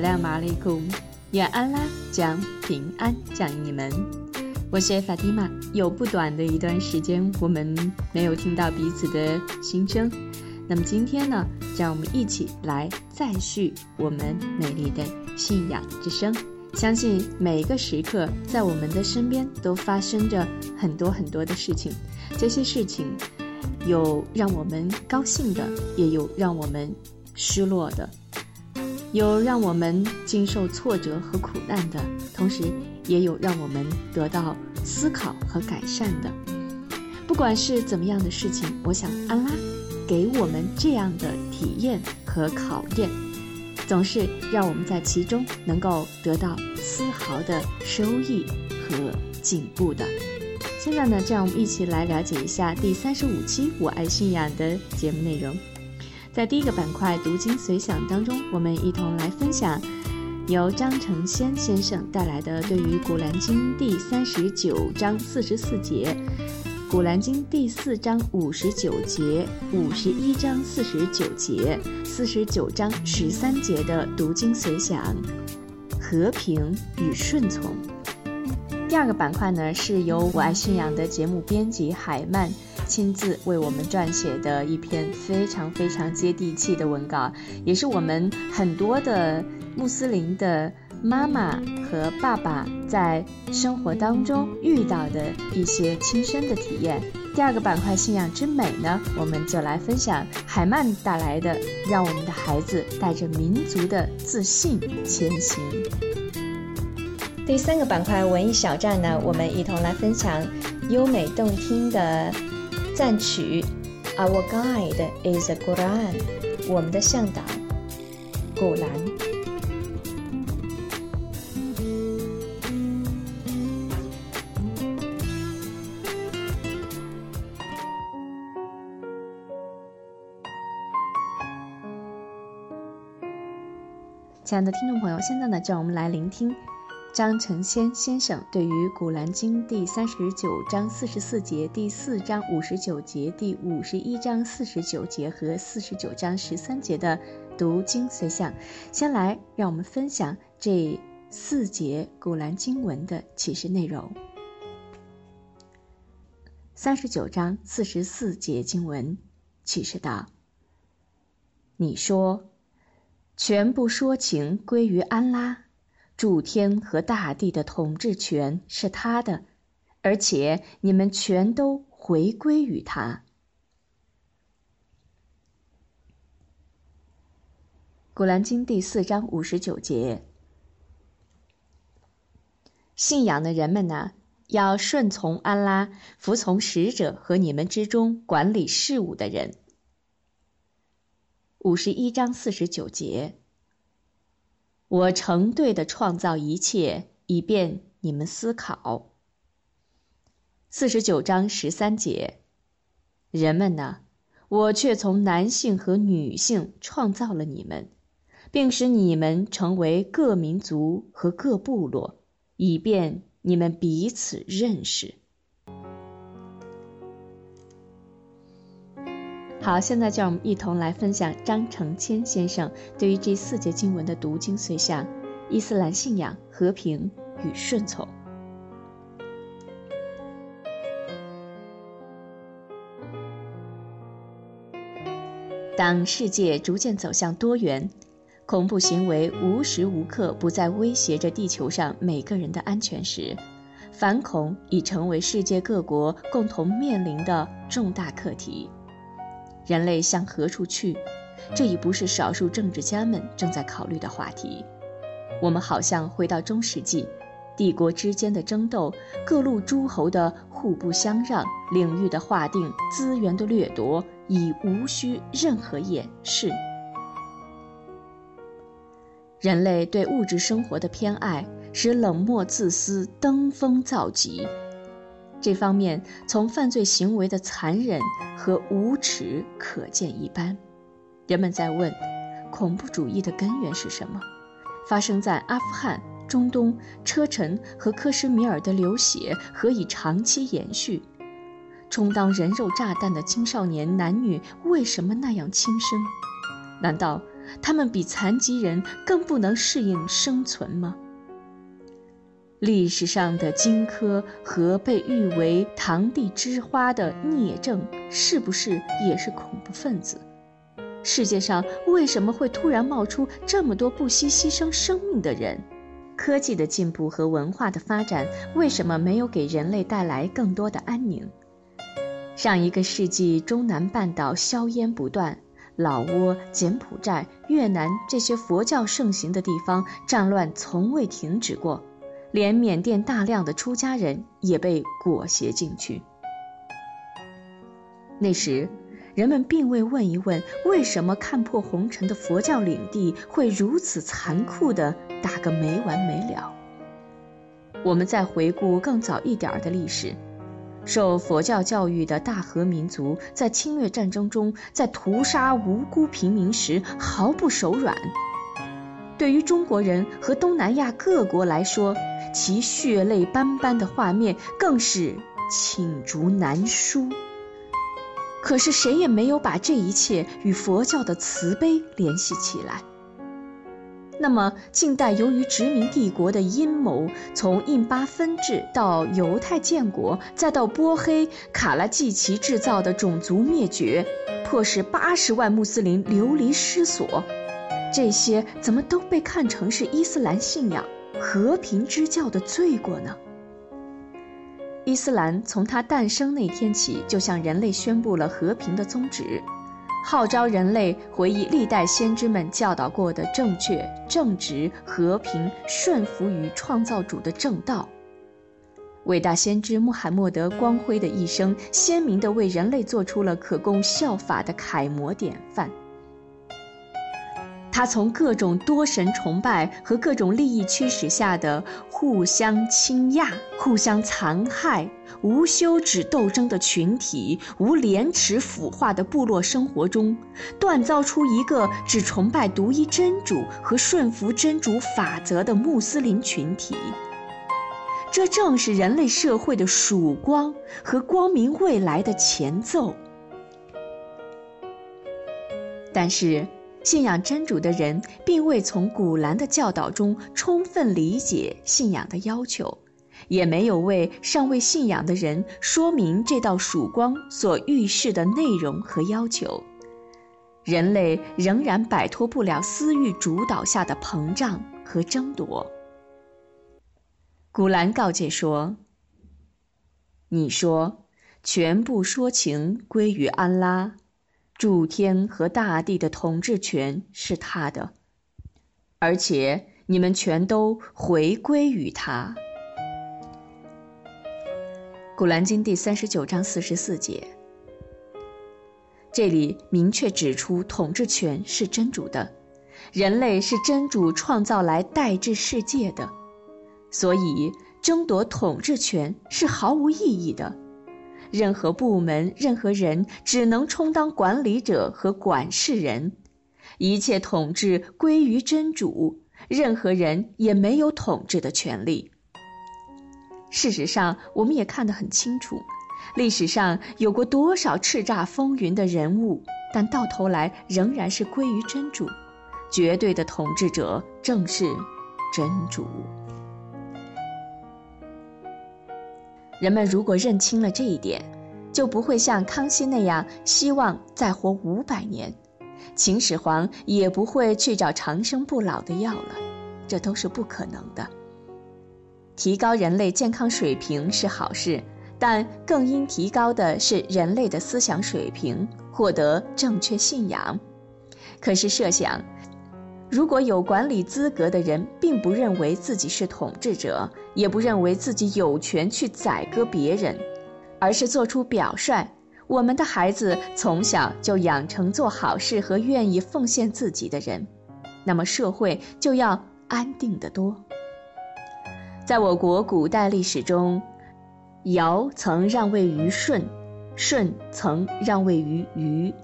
阿斯拉马里库，愿安拉将平安降你们。我是法蒂玛，有不短的一段时间，我们没有听到彼此的心声。那么今天呢，让我们一起来再续我们美丽的信仰之声。相信每一个时刻，在我们的身边都发生着很多很多的事情，这些事情有让我们高兴的，也有让我们失落的，有让我们经受挫折和苦难的，同时也有让我们得到思考和改善的。不管是怎么样的事情，我想安拉给我们这样的体验和考验，总是让我们在其中能够得到丝毫的收益和进步的。现在呢，就让我们一起来了解一下第三十五期《我爱信仰》的节目内容。在第一个板块“读经随想”当中，我们一同来分享由张成先先生带来的对于《古兰经》第三十九章四十四节、《古兰经》第四章五十九节、五十一章四十九节、四十九章十三节的读经随想，和平与顺从。第二个板块呢，是由我爱信仰的节目编辑海曼亲自为我们撰写的一篇非常非常接地气的文稿，也是我们很多的穆斯林的妈妈和爸爸在生活当中遇到的一些亲身的体验。第二个板块“信仰之美”呢，我们就来分享海曼带来的，让我们的孩子带着民族的自信前行。第三个板块文艺小站呢，我们一同来分享优美动听的赞曲。Our guide is the Quran，我们的向导，古兰。亲爱的听众朋友，现在呢，就让我们来聆听张成先先生对于《古兰经》第三十九章四十四节、第四章五十九节、第五十一章四十九节和四十九章十三节的读经随想。先来让我们分享这四节古兰经文的启示内容。三十九章四十四节经文启示道：“你说。”全部说情归于安拉，诸天和大地的统治权是他的，而且你们全都回归于他。古兰经第四章五十九节：信仰的人们呢，要顺从安拉，服从使者和你们之中管理事务的人。五十一章四十九节，我成对的创造一切，以便你们思考。四十九章十三节，人们呢，我却从男性和女性创造了你们，并使你们成为各民族和各部落，以便你们彼此认识。好，现在就让我们一同来分享张成谦先生对于这四节经文的读经随想：伊斯兰信仰、和平与顺从。当世界逐渐走向多元，恐怖行为无时无刻不在威胁着地球上每个人的安全时，反恐已成为世界各国共同面临的重大课题。人类向何处去？这已不是少数政治家们正在考虑的话题。我们好像回到中世纪，帝国之间的争斗，各路诸侯的互不相让，领域的划定，资源的掠夺，已无需任何掩饰。人类对物质生活的偏爱，使冷漠自私登峰造极。这方面，从犯罪行为的残忍和无耻可见一斑。人们在问：恐怖主义的根源是什么？发生在阿富汗、中东、车臣和克什米尔的流血何以长期延续？充当人肉炸弹的青少年男女为什么那样轻生？难道？他们比残疾人更不能适应生存吗？历史上的荆轲和被誉为“堂弟之花”的聂政，是不是也是恐怖分子？世界上为什么会突然冒出这么多不惜牺牲生命的人？科技的进步和文化的发展，为什么没有给人类带来更多的安宁？上一个世纪，中南半岛硝烟不断。老挝、柬埔寨、越南这些佛教盛行的地方，战乱从未停止过，连缅甸大量的出家人也被裹挟进去。那时，人们并未问一问，为什么看破红尘的佛教领地会如此残酷地打个没完没了。我们再回顾更早一点的历史。受佛教教育的大和民族，在侵略战争中，在屠杀无辜平民时毫不手软。对于中国人和东南亚各国来说，其血泪斑斑的画面更是罄竹难书。可是谁也没有把这一切与佛教的慈悲联系起来。那么，近代由于殖民帝国的阴谋，从印巴分治到犹太建国，再到波黑、卡拉季奇制造的种族灭绝，迫使八十万穆斯林流离失所，这些怎么都被看成是伊斯兰信仰和平之教的罪过呢？伊斯兰从它诞生那天起，就向人类宣布了和平的宗旨。号召人类回忆历代先知们教导过的正确、正直、和平、顺服于创造主的正道。伟大先知穆罕默德光辉的一生，鲜明地为人类做出了可供效法的楷模典范。他从各种多神崇拜和各种利益驱使下的互相倾轧、互相残害、无休止斗争的群体、无廉耻腐化的部落生活中，锻造出一个只崇拜独一真主和顺服真主法则的穆斯林群体。这正是人类社会的曙光和光明未来的前奏。但是。信仰真主的人，并未从古兰的教导中充分理解信仰的要求，也没有为尚未信仰的人说明这道曙光所预示的内容和要求。人类仍然摆脱不了私欲主导下的膨胀和争夺。古兰告诫说：“你说，全部说情归于安拉。”诸天和大地的统治权是他的，而且你们全都回归于他。古兰经第三十九章四十四节，这里明确指出统治权是真主的，人类是真主创造来代治世界的，所以争夺统治权是毫无意义的。任何部门、任何人只能充当管理者和管事人，一切统治归于真主，任何人也没有统治的权利。事实上，我们也看得很清楚，历史上有过多少叱咤风云的人物，但到头来仍然是归于真主，绝对的统治者正是真主。人们如果认清了这一点，就不会像康熙那样希望再活五百年，秦始皇也不会去找长生不老的药了，这都是不可能的。提高人类健康水平是好事，但更应提高的是人类的思想水平，获得正确信仰。可是设想，如果有管理资格的人并不认为自己是统治者，也不认为自己有权去宰割别人，而是做出表率，我们的孩子从小就养成做好事和愿意奉献自己的人，那么社会就要安定得多。在我国古代历史中，尧曾让位于舜，舜曾让位于禹。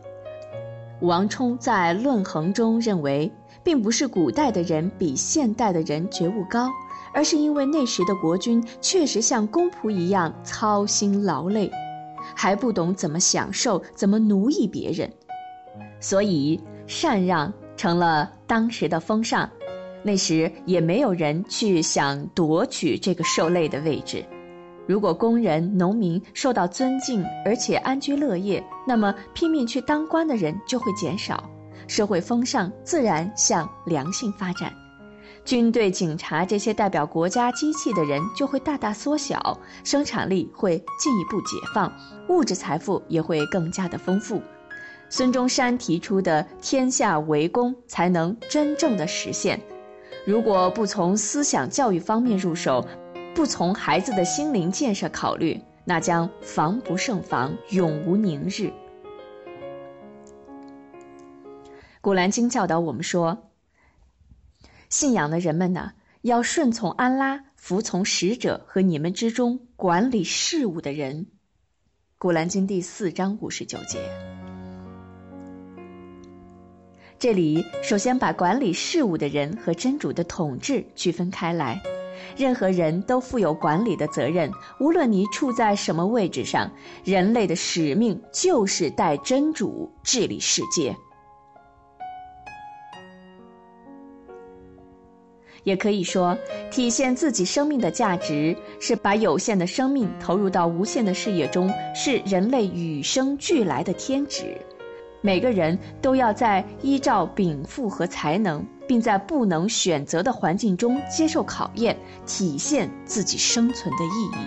王充在《论衡》中认为。并不是古代的人比现代的人觉悟高，而是因为那时的国君确实像公仆一样操心劳累，还不懂怎么享受、怎么奴役别人，所以禅让成了当时的风尚。那时也没有人去想夺取这个受累的位置。如果工人、农民受到尊敬而且安居乐业，那么拼命去当官的人就会减少。社会风尚自然向良性发展，军队、警察这些代表国家机器的人就会大大缩小，生产力会进一步解放，物质财富也会更加的丰富。孙中山提出的“天下为公”才能真正的实现。如果不从思想教育方面入手，不从孩子的心灵建设考虑，那将防不胜防，永无宁日。古兰经教导我们说：“信仰的人们呢，要顺从安拉，服从使者和你们之中管理事务的人。”古兰经第四章五十九节。这里首先把管理事务的人和真主的统治区分开来。任何人都负有管理的责任，无论你处在什么位置上，人类的使命就是代真主治理世界。也可以说，体现自己生命的价值是把有限的生命投入到无限的事业中，是人类与生俱来的天职。每个人都要在依照禀赋和才能，并在不能选择的环境中接受考验，体现自己生存的意义。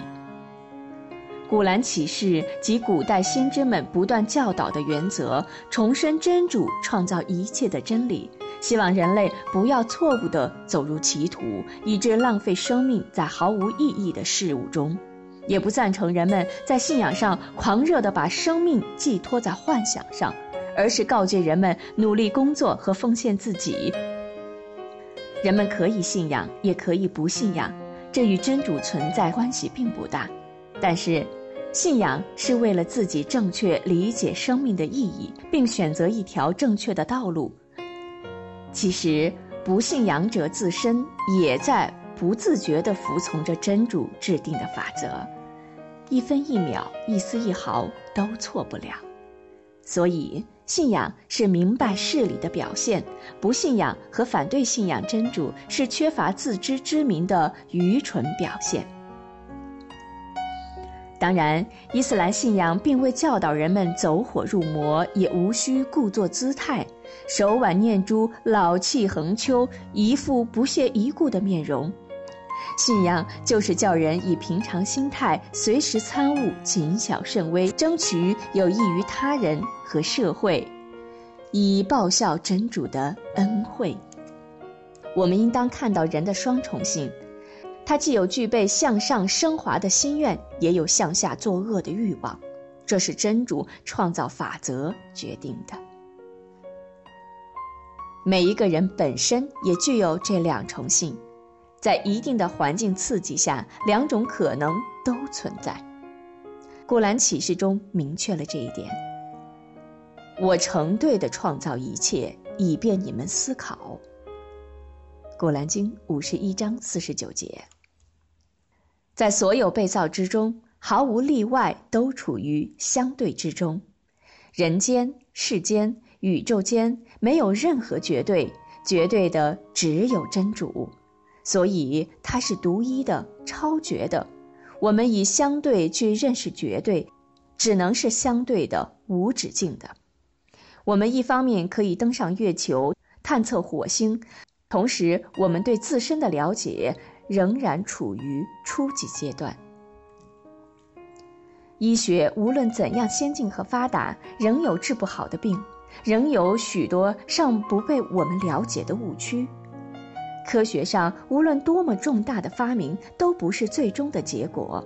古兰启示及古代先知们不断教导的原则，重申真主创造一切的真理。希望人类不要错误地走入歧途，以致浪费生命在毫无意义的事物中；也不赞成人们在信仰上狂热地把生命寄托在幻想上，而是告诫人们努力工作和奉献自己。人们可以信仰，也可以不信仰，这与真主存在关系并不大。但是，信仰是为了自己正确理解生命的意义，并选择一条正确的道路。其实，不信仰者自身也在不自觉地服从着真主制定的法则，一分一秒、一丝一毫都错不了。所以，信仰是明白事理的表现；不信仰和反对信仰真主是缺乏自知之明的愚蠢表现。当然，伊斯兰信仰并未教导人们走火入魔，也无需故作姿态，手挽念珠，老气横秋，一副不屑一顾的面容。信仰就是叫人以平常心态，随时参悟，谨小慎微，争取有益于他人和社会，以报效真主的恩惠。我们应当看到人的双重性。他既有具备向上升华的心愿，也有向下作恶的欲望，这是真主创造法则决定的。每一个人本身也具有这两重性，在一定的环境刺激下，两种可能都存在。古兰启示中明确了这一点。我成对的创造一切，以便你们思考。古兰经五十一章四十九节。在所有被造之中，毫无例外都处于相对之中。人间、世间、宇宙间没有任何绝对，绝对的只有真主，所以它是独一的、超绝的。我们以相对去认识绝对，只能是相对的、无止境的。我们一方面可以登上月球，探测火星，同时我们对自身的了解。仍然处于初级阶段。医学无论怎样先进和发达，仍有治不好的病。仍有许多尚不被我们了解的误区。科学上，无论多么重大的发明，都不是最终的结果。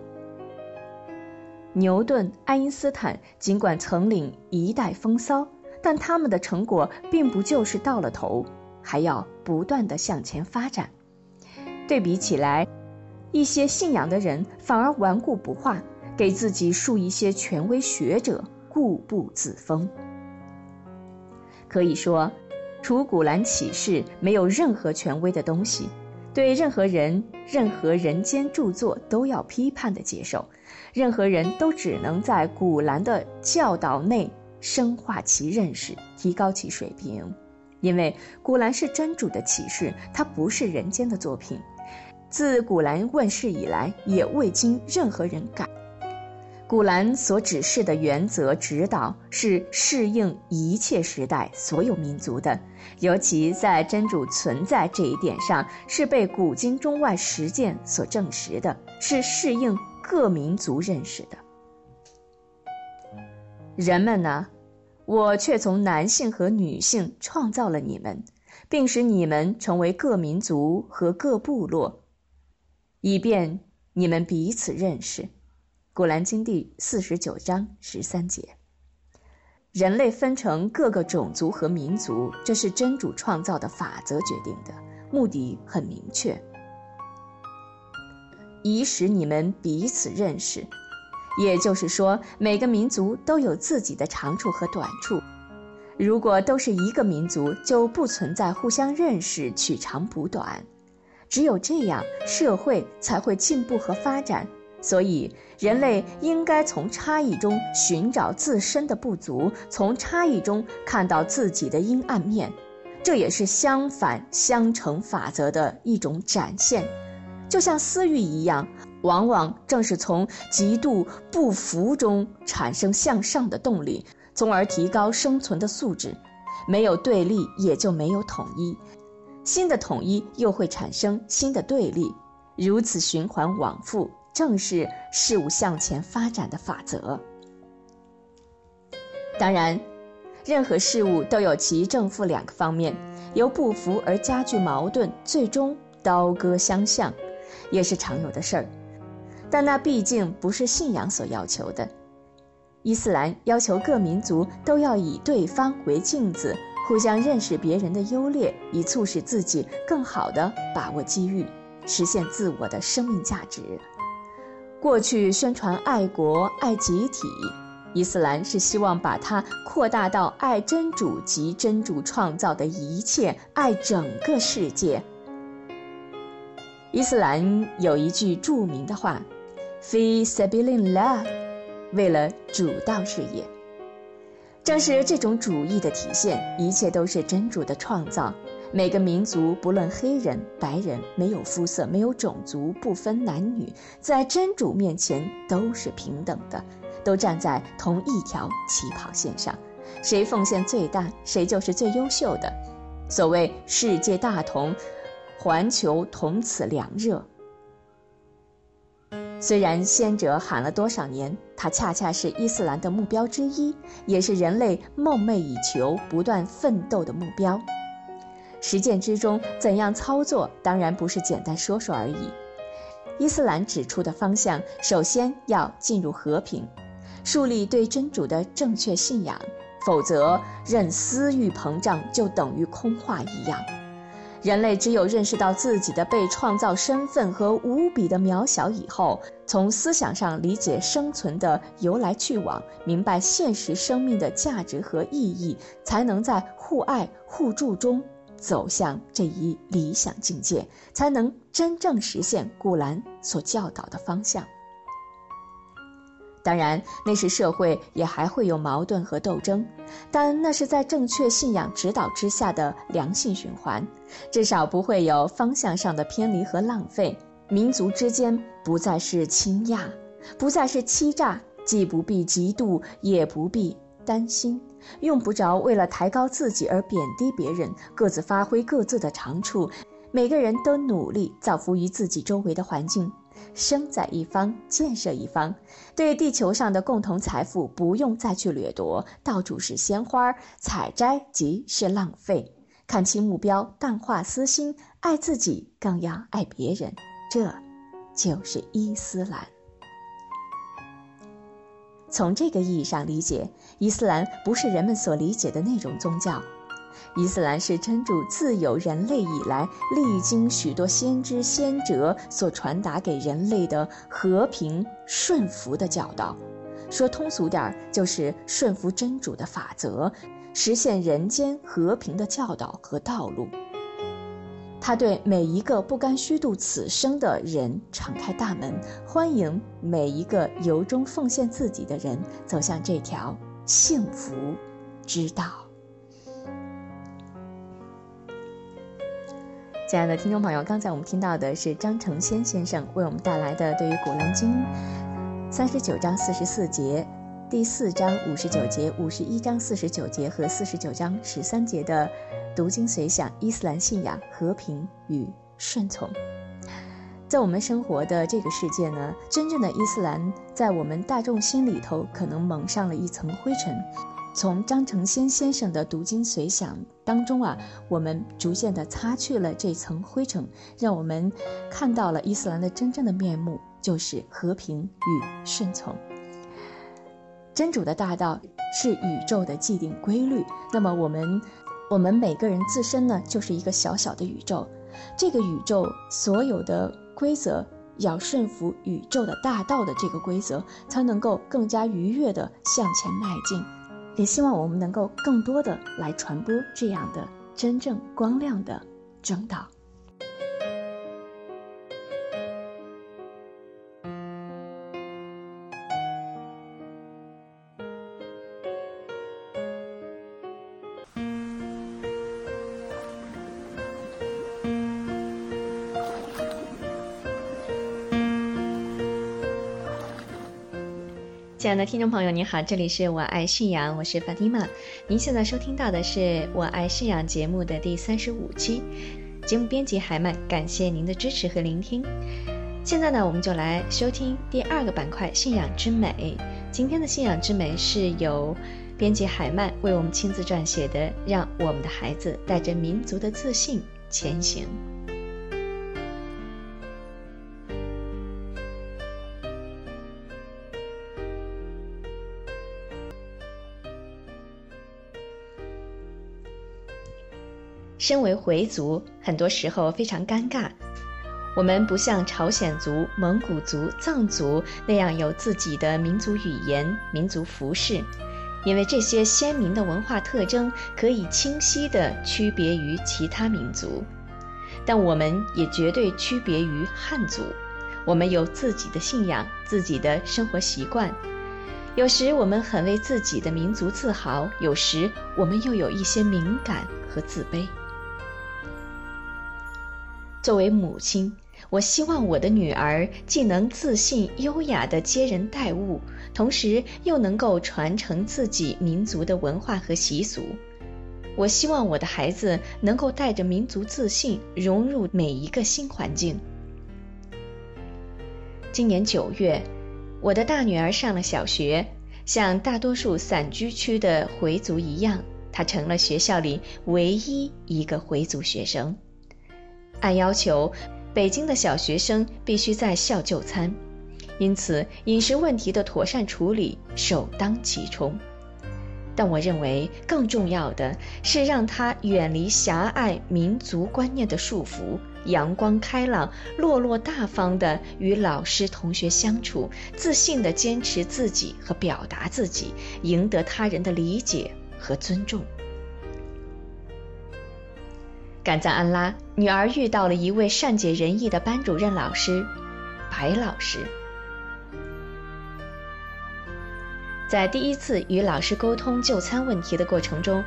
牛顿、爱因斯坦尽管曾领一代风骚，但他们的成果并不就是到了头，还要不断的向前发展。对比起来，一些信仰的人反而顽固不化，给自己树一些权威学者，固步自封。可以说，除《古兰启示》，没有任何权威的东西。对任何人、任何人间著作都要批判的接受，任何人都只能在古兰的教导内深化其认识，提高其水平，因为古兰是真主的启示，它不是人间的作品。自古兰问世以来，也未经任何人改。古兰所指示的原则指导是适应一切时代、所有民族的，尤其在真主存在这一点上，是被古今中外实践所证实的，是适应各民族认识的。人们呢，我却从男性和女性创造了你们，并使你们成为各民族和各部落，以便你们彼此认识。古兰经第四十九章十三节，人类分成各个种族和民族，这是真主创造的法则决定的，目的很明确，以使你们彼此认识。也就是说，每个民族都有自己的长处和短处。如果都是一个民族，就不存在互相认识、取长补短。只有这样，社会才会进步和发展。所以，人类应该从差异中寻找自身的不足，从差异中看到自己的阴暗面，这也是相反相成法则的一种展现。就像私欲一样，往往正是从极度不服中产生向上的动力，从而提高生存的素质。没有对立，也就没有统一；新的统一又会产生新的对立，如此循环往复。正是事物向前发展的法则。当然，任何事物都有其正负两个方面，由不服而加剧矛盾，最终刀割相向，也是常有的事儿。但那毕竟不是信仰所要求的。伊斯兰要求各民族都要以对方为镜子，互相认识别人的优劣，以促使自己更好地把握机遇，实现自我的生命价值。过去宣传爱国、爱集体，伊斯兰是希望把它扩大到爱真主及真主创造的一切，爱整个世界。伊斯兰有一句著名的话：“Fi sabilillah”，为了主道事业。正是这种主义的体现，一切都是真主的创造。每个民族，不论黑人、白人，没有肤色，没有种族，不分男女，在真主面前都是平等的，都站在同一条起跑线上。谁奉献最大，谁就是最优秀的。所谓世界大同，环球同此凉热。虽然先者喊了多少年，它恰恰是伊斯兰的目标之一，也是人类梦寐以求、不断奋斗的目标。实践之中怎样操作，当然不是简单说说而已。伊斯兰指出的方向，首先要进入和平，树立对真主的正确信仰，否则任私欲膨胀就等于空话一样。人类只有认识到自己的被创造身份和无比的渺小以后，从思想上理解生存的由来去往，明白现实生命的价值和意义，才能在互爱互助中。走向这一理想境界，才能真正实现古兰所教导的方向。当然，那时社会也还会有矛盾和斗争，但那是在正确信仰指导之下的良性循环，至少不会有方向上的偏离和浪费。民族之间不再是倾轧，不再是欺诈，既不必嫉妒，也不必。担心，用不着为了抬高自己而贬低别人，各自发挥各自的长处，每个人都努力造福于自己周围的环境。生在一方，建设一方。对地球上的共同财富，不用再去掠夺，到处是鲜花，采摘即是浪费。看清目标，淡化私心，爱自己更要爱别人，这，就是伊斯兰。从这个意义上理解，伊斯兰不是人们所理解的那种宗教。伊斯兰是真主自有人类以来，历经许多先知先哲所传达给人类的和平顺服的教导。说通俗点儿，就是顺服真主的法则，实现人间和平的教导和道路。他对每一个不甘虚度此生的人敞开大门，欢迎每一个由衷奉献自己的人走向这条幸福之道。亲爱的听众朋友，刚才我们听到的是张成先先生为我们带来的对于《古兰经》三十九章四十四节、第四章五十九节、五十一章四十九节和四十九章十三节的读经随想：伊斯兰信仰、和平与顺从。在我们生活的这个世界呢，真正的伊斯兰在我们大众心里头可能蒙上了一层灰尘。从张成先先生的读经随想当中啊，我们逐渐地擦去了这层灰尘，让我们看到了伊斯兰的真正的面目，就是和平与顺从。真主的大道是宇宙的既定规律，那么我们，我们每个人自身呢，就是一个小小的宇宙，这个宇宙所有的规则要顺服宇宙的大道的这个规则，才能够更加愉悦地向前迈进。也希望我们能够更多的来传播这样的真正光亮的正道。亲爱的听众朋友，您好，这里是我爱信仰，我是法蒂玛。您现在收听到的是我爱信仰节目的第三十五期，节目编辑海曼，感谢您的支持和聆听。现在呢，我们就来收听第二个板块——信仰之美。今天的信仰之美是由编辑海曼为我们亲自撰写的，让我们的孩子带着民族的自信前行。身为回族，很多时候非常尴尬。我们不像朝鲜族、蒙古族、藏族那样有自己的民族语言、民族服饰，因为这些鲜明的文化特征可以清晰地区别于其他民族。但我们也绝对区别于汉族，我们有自己的信仰、自己的生活习惯。有时我们很为自己的民族自豪，有时我们又有一些敏感和自卑。作为母亲，我希望我的女儿既能自信优雅地接人待物，同时又能够传承自己民族的文化和习俗。我希望我的孩子能够带着民族自信融入每一个新环境。今年九月，我的大女儿上了小学，像大多数散居区的回族一样，她成了学校里唯一一个回族学生。按要求，北京的小学生必须在校就餐，因此饮食问题的妥善处理首当其冲。但我认为更重要的是让他远离狭隘民族观念的束缚，阳光开朗、落落大方地与老师同学相处，自信地坚持自己和表达自己，赢得他人的理解和尊重。感赞安拉，女儿遇到了一位善解人意的班主任老师，白老师。在第一次与老师沟通就餐问题的过程中，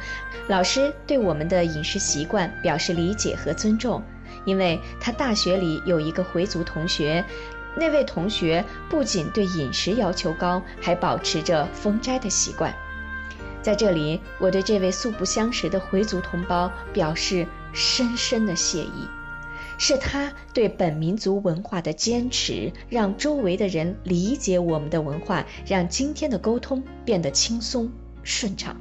老师对我们的饮食习惯表示理解和尊重，因为他大学里有一个回族同学，那位同学不仅对饮食要求高，还保持着封斋的习惯。在这里，我对这位素不相识的回族同胞表示深深的谢意。是他对本民族文化的坚持，让周围的人理解我们的文化，让今天的沟通变得轻松顺畅。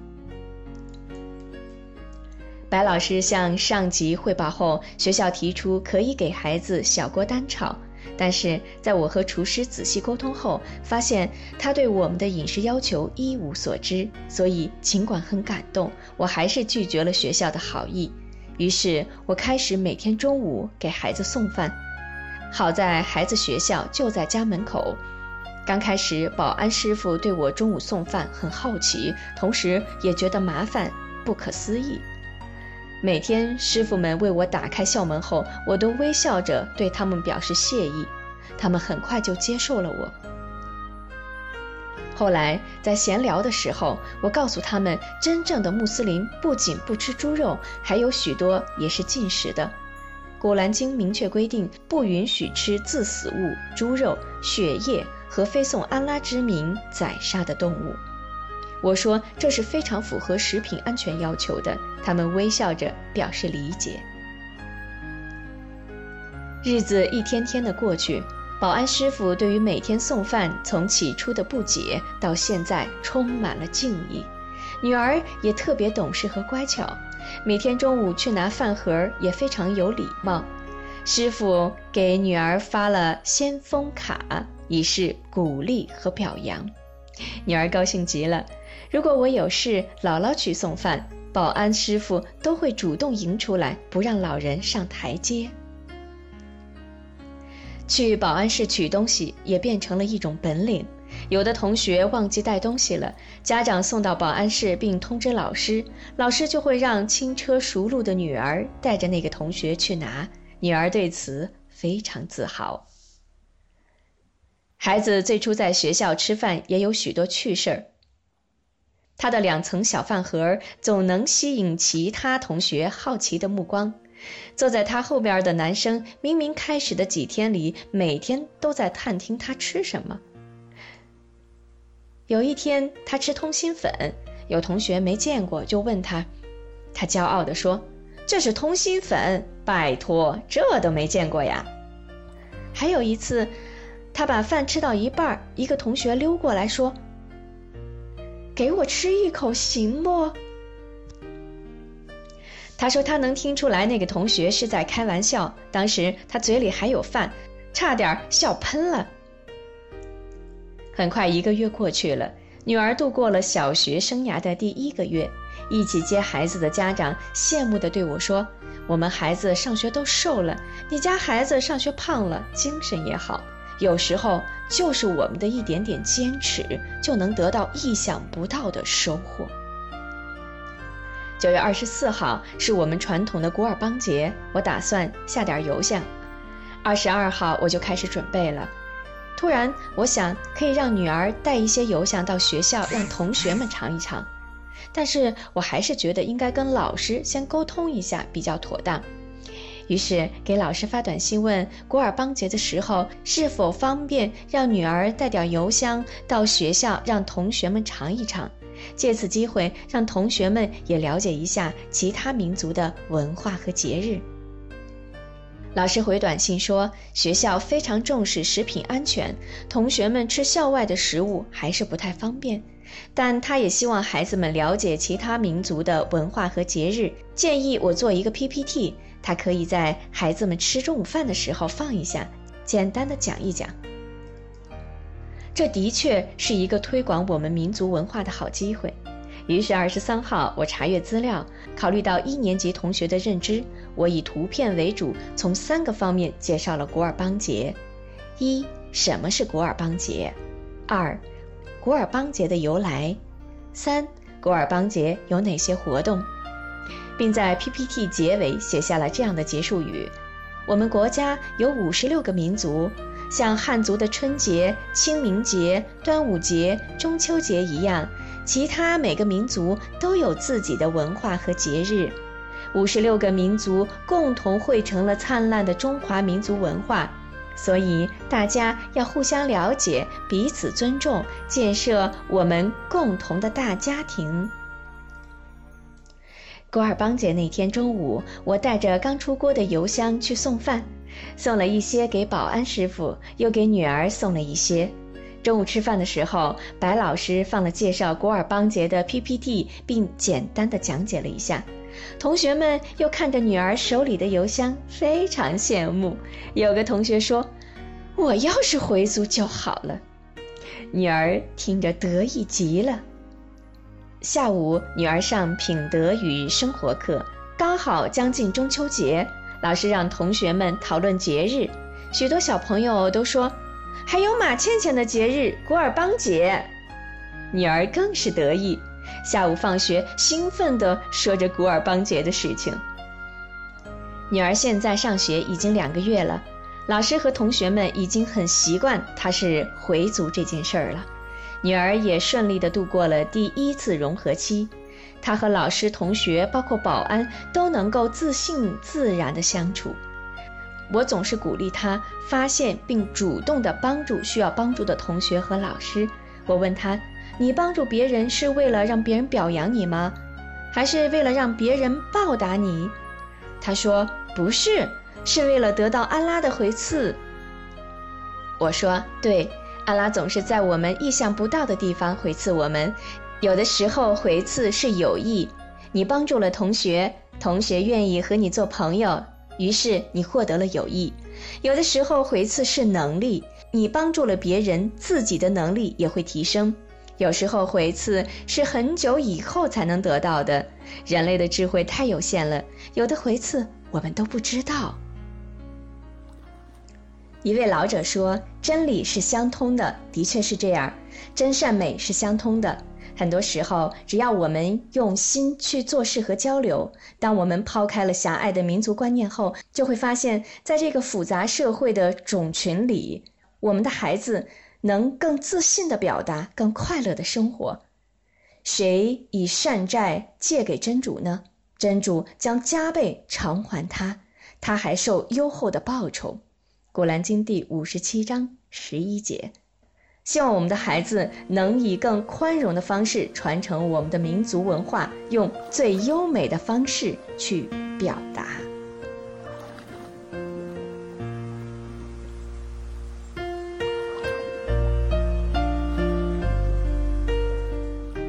白老师向上级汇报后，学校提出可以给孩子小锅单炒。但是在我和厨师仔细沟通后，发现他对我们的饮食要求一无所知，所以尽管很感动，我还是拒绝了学校的好意。于是我开始每天中午给孩子送饭。好在孩子学校就在家门口，刚开始保安师傅对我中午送饭很好奇，同时也觉得麻烦不可思议。每天师傅们为我打开校门后，我都微笑着对他们表示谢意，他们很快就接受了我。后来在闲聊的时候，我告诉他们，真正的穆斯林不仅不吃猪肉，还有许多也是禁食的。古兰经明确规定，不允许吃自死物、猪肉、血液和非颂安拉之名宰杀的动物。我说这是非常符合食品安全要求的，他们微笑着表示理解。日子一天天的过去，保安师傅对于每天送饭从起初的不解到现在充满了敬意。女儿也特别懂事和乖巧，每天中午去拿饭盒也非常有礼貌。师傅给女儿发了先锋卡，以示鼓励和表扬。女儿高兴极了。如果我有事，姥姥去送饭，保安师傅都会主动迎出来，不让老人上台阶。去保安室取东西也变成了一种本领。有的同学忘记带东西了，家长送到保安室并通知老师，老师就会让轻车熟路的女儿带着那个同学去拿。女儿对此非常自豪。孩子最初在学校吃饭也有许多趣事儿。他的两层小饭盒总能吸引其他同学好奇的目光。坐在他后边的男生明明开始的几天里每天都在探听他吃什么。有一天他吃通心粉，有同学没见过就问他，他骄傲地说：“这是通心粉，拜托，这都没见过呀。”还有一次，他把饭吃到一半，一个同学溜过来说。给我吃一口行不？他说他能听出来那个同学是在开玩笑，当时他嘴里还有饭，差点笑喷了。很快一个月过去了，女儿度过了小学生涯的第一个月，一起接孩子的家长羡慕地对我说：“我们孩子上学都瘦了，你家孩子上学胖了，精神也好。”有时候，就是我们的一点点坚持，就能得到意想不到的收获。九月二十四号是我们传统的古尔邦节，我打算下点油香。二十二号我就开始准备了。突然，我想可以让女儿带一些油香到学校，让同学们尝一尝。但是我还是觉得应该跟老师先沟通一下比较妥当。于是给老师发短信问古尔邦节的时候是否方便让女儿带点油香到学校，让同学们尝一尝，借此机会让同学们也了解一下其他民族的文化和节日。老师回短信说，学校非常重视食品安全，同学们吃校外的食物还是不太方便，但他也希望孩子们了解其他民族的文化和节日，建议我做一个 PPT。他可以在孩子们吃中午饭的时候放一下，简单的讲一讲。这的确是一个推广我们民族文化的好机会。于是二十三号，我查阅资料，考虑到一年级同学的认知，我以图片为主，从三个方面介绍了古尔邦节：一、什么是古尔邦节；二、古尔邦节的由来；三、古尔邦节有哪些活动。并在 PPT 结尾写下了这样的结束语：我们国家有五十六个民族，像汉族的春节、清明节、端午节、中秋节一样，其他每个民族都有自己的文化和节日。五十六个民族共同汇成了灿烂的中华民族文化，所以大家要互相了解，彼此尊重，建设我们共同的大家庭。古尔邦节那天中午，我带着刚出锅的油箱去送饭，送了一些给保安师傅，又给女儿送了一些。中午吃饭的时候，白老师放了介绍古尔邦节的 PPT，并简单的讲解了一下。同学们又看着女儿手里的邮箱，非常羡慕。有个同学说：“我要是回族就好了。”女儿听着得意极了。下午，女儿上品德与生活课，刚好将近中秋节，老师让同学们讨论节日，许多小朋友都说。还有马倩倩的节日古尔邦节，女儿更是得意。下午放学，兴奋地说着古尔邦节的事情。女儿现在上学已经两个月了，老师和同学们已经很习惯她是回族这件事儿了。女儿也顺利地度过了第一次融合期，他和老师、同学，包括保安，都能够自信自然地相处。我总是鼓励他发现并主动地帮助需要帮助的同学和老师。我问他：“你帮助别人是为了让别人表扬你吗？还是为了让别人报答你？”他说：“不是，是为了得到安拉的回赐。”我说：“对，安拉总是在我们意想不到的地方回赐我们。有的时候回赐是友谊，你帮助了同学，同学愿意和你做朋友。”于是你获得了友谊，有的时候回赐是能力，你帮助了别人，自己的能力也会提升。有时候回赐是很久以后才能得到的，人类的智慧太有限了，有的回赐我们都不知道。一位老者说：“真理是相通的，的确是这样，真善美是相通的。”很多时候，只要我们用心去做事和交流，当我们抛开了狭隘的民族观念后，就会发现，在这个复杂社会的种群里，我们的孩子能更自信地表达，更快乐地生活。谁以善债借给真主呢？真主将加倍偿还他，他还受优厚的报酬。古兰经第五十七章十一节。希望我们的孩子能以更宽容的方式传承我们的民族文化，用最优美的方式去表达。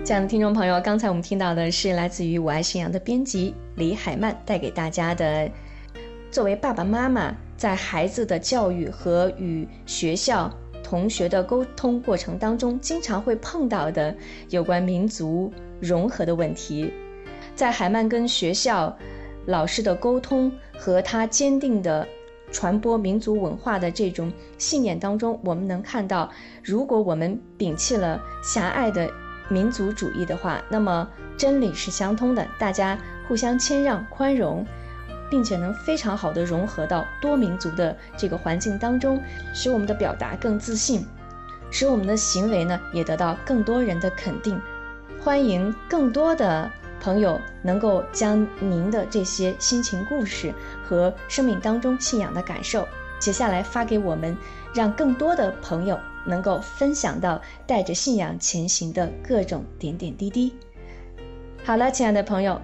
亲爱的听众朋友，刚才我们听到的是来自于我爱信仰的编辑李海曼带给大家的，作为爸爸妈妈在孩子的教育和与学校。同学的沟通过程当中，经常会碰到的有关民族融合的问题，在海曼跟学校老师的沟通和他坚定的传播民族文化的这种信念当中，我们能看到，如果我们摒弃了狭隘的民族主义的话，那么真理是相通的，大家互相谦让、宽容。并且能非常好的融合到多民族的这个环境当中，使我们的表达更自信，使我们的行为呢也得到更多人的肯定。欢迎更多的朋友能够将您的这些心情故事和生命当中信仰的感受写下来发给我们，让更多的朋友能够分享到带着信仰前行的各种点点滴滴。好了，亲爱的朋友。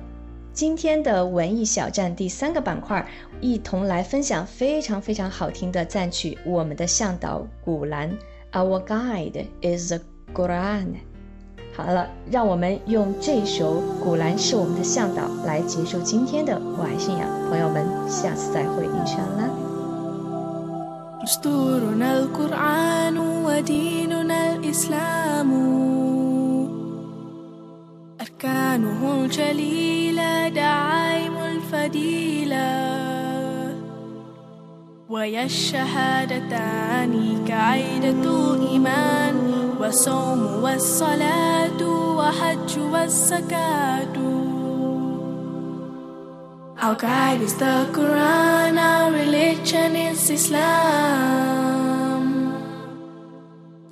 今天的文艺小站第三个板块，一同来分享非常非常好听的赞曲，我们的向导古兰。Our guide is the Quran。好了，让我们用这首《古兰是我们的向导》来结束今天的我爱信仰。朋友们，下次再会，印象啦。جليلة دعائم الفديلة ويا الشهادتان كعيدة إيمان وصوم والصلاة وحج والزكاة Our guide is the Quran, our religion is Islam.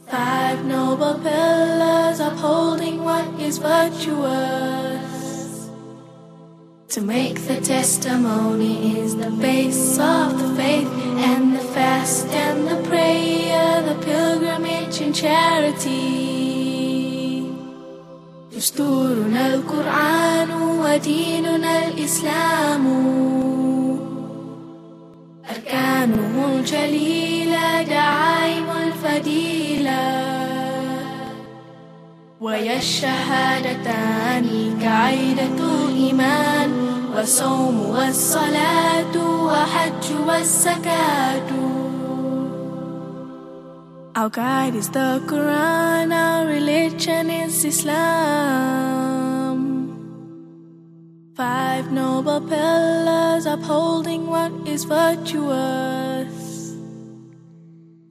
Five noble pillars upholding what is virtuous. To make the testimony is the base of the faith, and the fast and the prayer, the pilgrimage and charity. دستورنا القرآن وديننا الإسلام أركانه الجليلة دعائم الفديلة ويا الشهادتان كعيدة الإيمان والصوم والصلاة وحج والزكاة Our guide is the Quran, our religion is Islam. Five noble pillars upholding what is virtuous.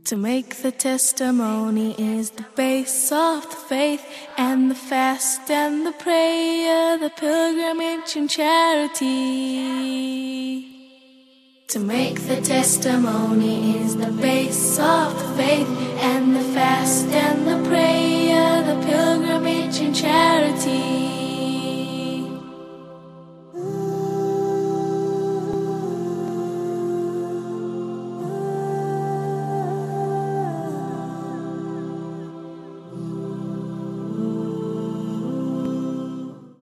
To make the testimony is the base of the faith, and the fast and the prayer, the pilgrimage and charity. To make the testimony is the base of the faith, and the fast and the prayer, the pilgrimage and charity.